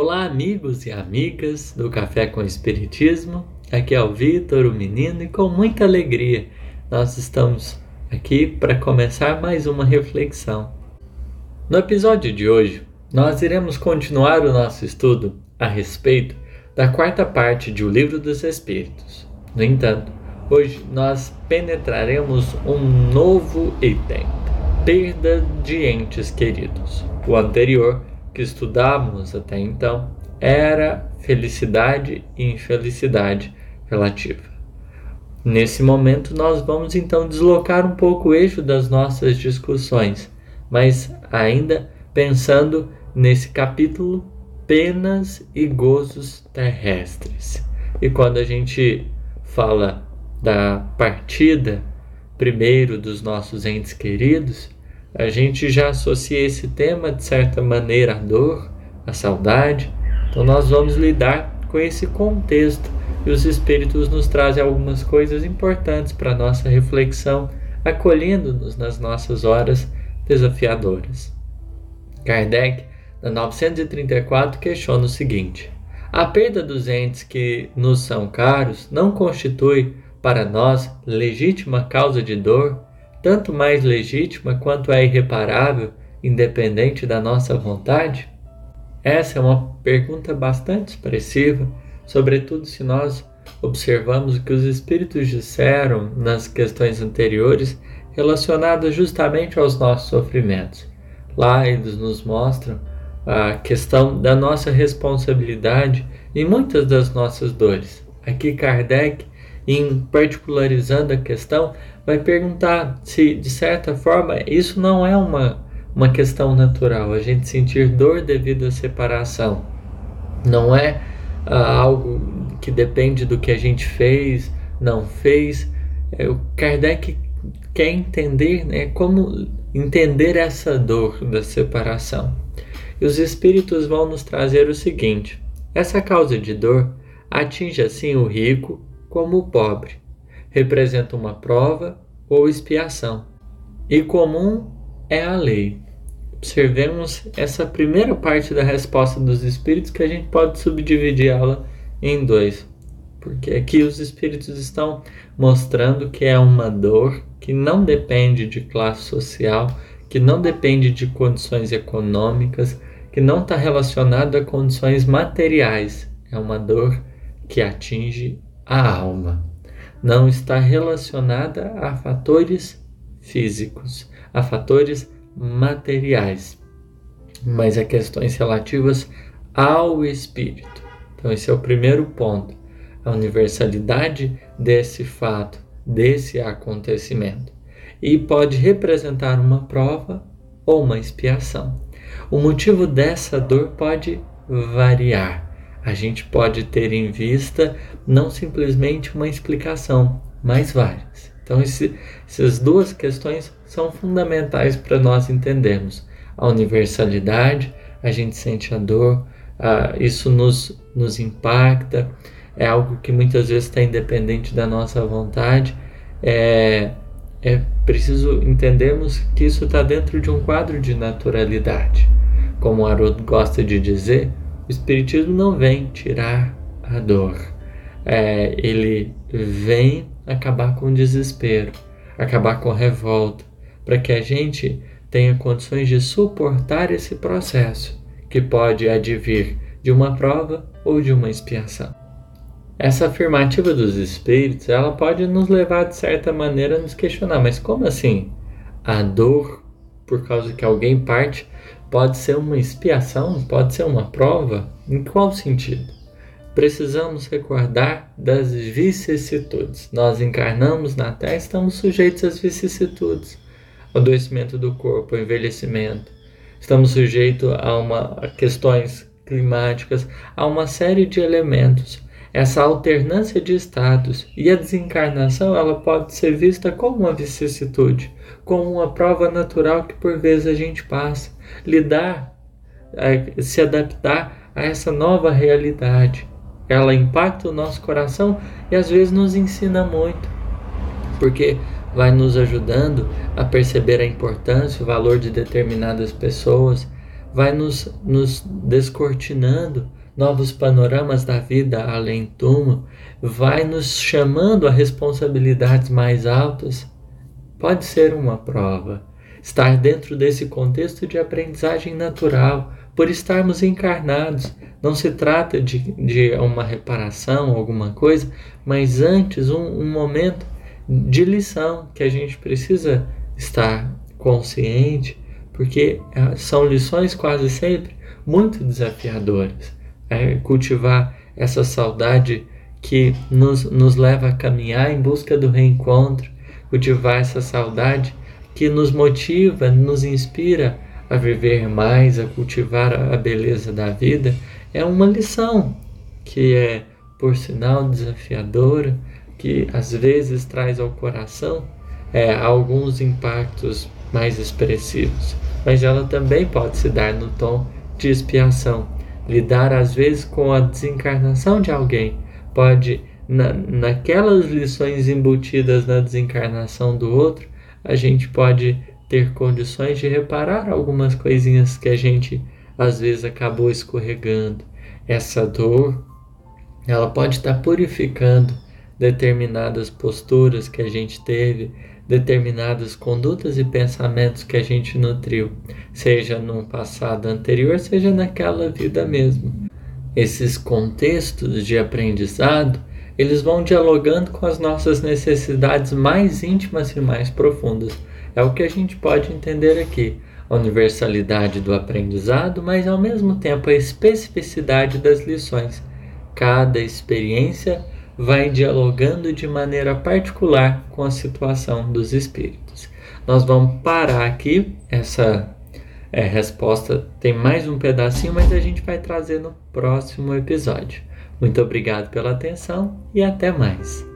Olá, amigos e amigas do Café com Espiritismo. Aqui é o Vitor, o menino, e com muita alegria nós estamos aqui para começar mais uma reflexão. No episódio de hoje, nós iremos continuar o nosso estudo a respeito da quarta parte de O Livro dos Espíritos. No entanto, hoje nós penetraremos um novo item: perda de entes queridos. O anterior que estudávamos até então era felicidade e infelicidade relativa. Nesse momento, nós vamos então deslocar um pouco o eixo das nossas discussões, mas ainda pensando nesse capítulo penas e gozos terrestres. E quando a gente fala da partida primeiro dos nossos entes queridos, a gente já associa esse tema de certa maneira à dor, à saudade. Então nós vamos lidar com esse contexto e os espíritos nos trazem algumas coisas importantes para nossa reflexão, acolhendo-nos nas nossas horas desafiadoras. Kardec, na 934, questiona o seguinte: a perda dos entes que nos são caros não constitui para nós legítima causa de dor tanto mais legítima quanto é irreparável, independente da nossa vontade? Essa é uma pergunta bastante expressiva, sobretudo se nós observamos o que os Espíritos disseram nas questões anteriores relacionadas justamente aos nossos sofrimentos. Lá eles nos mostram a questão da nossa responsabilidade em muitas das nossas dores. Aqui Kardec, em particularizando a questão, vai perguntar se, de certa forma, isso não é uma, uma questão natural, a gente sentir dor devido à separação. Não é ah, algo que depende do que a gente fez, não fez. É, o Kardec quer entender né, como entender essa dor da separação. E os espíritos vão nos trazer o seguinte: essa causa de dor atinge assim o rico como o pobre representa uma prova ou expiação. E comum é a lei. Observemos essa primeira parte da resposta dos espíritos que a gente pode subdividir ela em dois. Porque aqui os espíritos estão mostrando que é uma dor que não depende de classe social, que não depende de condições econômicas, que não está relacionada a condições materiais. É uma dor que atinge a alma não está relacionada a fatores físicos, a fatores materiais, mas a questões relativas ao espírito. Então, esse é o primeiro ponto, a universalidade desse fato, desse acontecimento. E pode representar uma prova ou uma expiação. O motivo dessa dor pode variar a gente pode ter em vista não simplesmente uma explicação, mas várias. Então, esse, essas duas questões são fundamentais para nós entendermos a universalidade, a gente sente a dor, isso nos, nos impacta, é algo que muitas vezes está independente da nossa vontade. É, é preciso entendermos que isso está dentro de um quadro de naturalidade. Como Haroldo gosta de dizer, o Espiritismo não vem tirar a dor, é, ele vem acabar com o desespero, acabar com a revolta, para que a gente tenha condições de suportar esse processo, que pode advir de uma prova ou de uma expiação. Essa afirmativa dos espíritos, ela pode nos levar de certa maneira a nos questionar, mas como assim? A dor por causa que alguém parte pode ser uma expiação, pode ser uma prova? Em qual sentido? Precisamos recordar das vicissitudes. Nós encarnamos na Terra, estamos sujeitos às vicissitudes, ao adoecimento do corpo, ao envelhecimento. Estamos sujeitos a, uma, a questões climáticas, a uma série de elementos. Essa alternância de estados e a desencarnação ela pode ser vista como uma vicissitude, como uma prova natural que por vezes a gente passa lidar, se adaptar a essa nova realidade. Ela impacta o nosso coração e às vezes nos ensina muito, porque vai nos ajudando a perceber a importância, o valor de determinadas pessoas, vai nos, nos descortinando novos panoramas da vida além túmulo, vai nos chamando a responsabilidades mais altas. Pode ser uma prova. Estar dentro desse contexto de aprendizagem natural, por estarmos encarnados. Não se trata de, de uma reparação, alguma coisa, mas antes um, um momento de lição que a gente precisa estar consciente, porque ah, são lições quase sempre muito desafiadoras. É cultivar essa saudade que nos, nos leva a caminhar em busca do reencontro, cultivar essa saudade que nos motiva, nos inspira a viver mais, a cultivar a beleza da vida, é uma lição que é, por sinal, desafiadora, que às vezes traz ao coração é, alguns impactos mais expressivos, mas ela também pode se dar no tom de expiação. Lidar às vezes com a desencarnação de alguém pode, na, naquelas lições embutidas na desencarnação do outro, a gente pode ter condições de reparar algumas coisinhas que a gente às vezes acabou escorregando. Essa dor, ela pode estar purificando determinadas posturas que a gente teve, determinadas condutas e pensamentos que a gente nutriu, seja no passado anterior, seja naquela vida mesmo. Esses contextos de aprendizado, eles vão dialogando com as nossas necessidades mais íntimas e mais profundas. É o que a gente pode entender aqui. A universalidade do aprendizado, mas ao mesmo tempo a especificidade das lições. Cada experiência vai dialogando de maneira particular com a situação dos espíritos. Nós vamos parar aqui essa é, resposta. Tem mais um pedacinho, mas a gente vai trazer no próximo episódio. Muito obrigado pela atenção e até mais.